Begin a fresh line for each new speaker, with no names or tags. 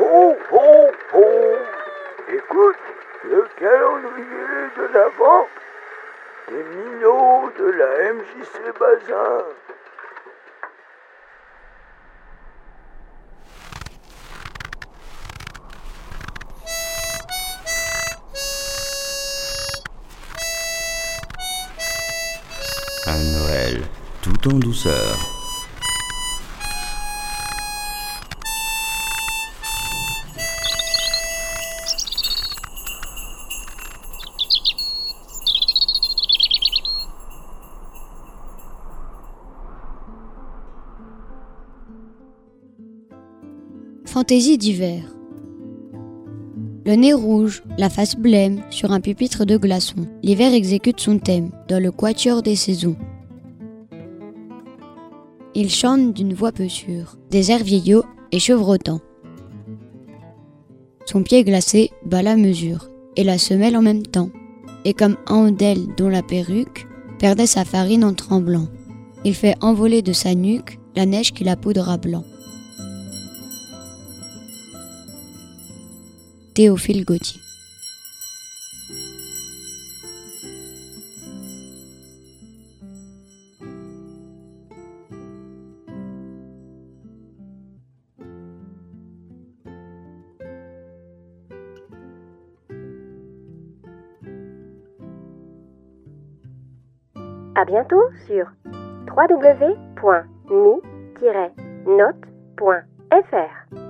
Ho, ho, ho Écoute le calendrier de l'Avent des minots de la MJC Bazin.
Un Noël tout en douceur.
Fantaisie d'hiver. Le nez rouge, la face blême, sur un pupitre de glaçons. L'hiver exécute son thème, dans le quatuor des saisons. Il chante d'une voix peu sûre, des airs vieillots et chevrotants. Son pied glacé bat la mesure, et la semelle en même temps. Et comme un d'elle dont la perruque perdait sa farine en tremblant, il fait envoler de sa nuque la neige qui la poudra blanc. Théophile Gautier.
À bientôt sur www.mi-note.fr.